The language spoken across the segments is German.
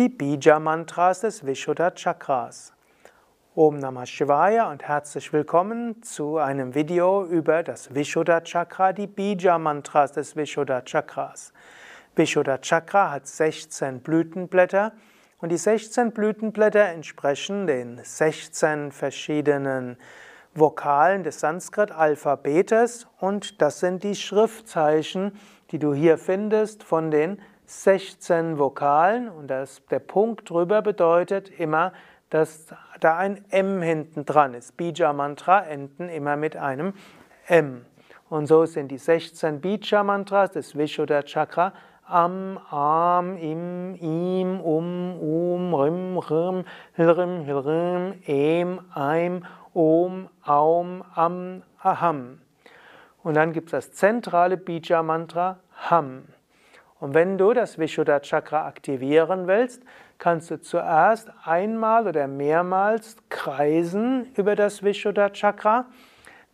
die Bija-Mantras des Vishuddha Chakras. Om Namah Shivaya und herzlich willkommen zu einem Video über das Vishuddha Chakra, die Bija-Mantras des Vishuddha Chakras. Vishuddha Chakra hat 16 Blütenblätter und die 16 Blütenblätter entsprechen den 16 verschiedenen Vokalen des Sanskrit-Alphabetes und das sind die Schriftzeichen, die du hier findest von den 16 Vokalen und das, der Punkt drüber bedeutet immer, dass da ein M hinten dran ist. Bija-Mantra enden immer mit einem M. Und so sind die 16 Bija-Mantras des Vishuddha Chakra Am, Am, Im, Im, Um, Um, Rim, Rim, Hilrim, Hilrim, Em, Eim, Om, Aum, Am, Aham. Und dann gibt es das zentrale Bija-Mantra Ham. Und wenn du das Vishuddha Chakra aktivieren willst, kannst du zuerst einmal oder mehrmals kreisen über das Vishuddha Chakra.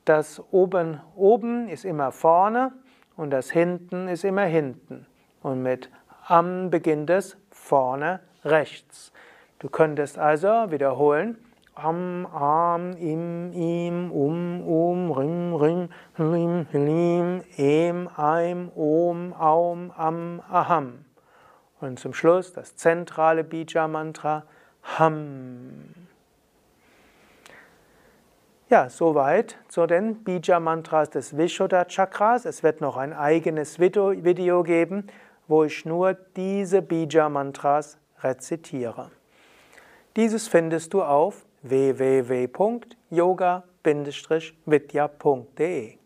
Das oben, oben ist immer vorne und das hinten ist immer hinten. Und mit Am beginnt es vorne rechts. Du könntest also wiederholen. Am, Am, Im, Im, Um, Um, Rim, Rim, Hlim, Hlim, Em, Eim, Am, Aham. Und zum Schluss das zentrale Bija-Mantra Ham. Ja, soweit zu den Bija-Mantras des Vishuddha-Chakras. Es wird noch ein eigenes Video geben, wo ich nur diese Bija-Mantras rezitiere. Dieses findest du auf www.yoga-vidya.de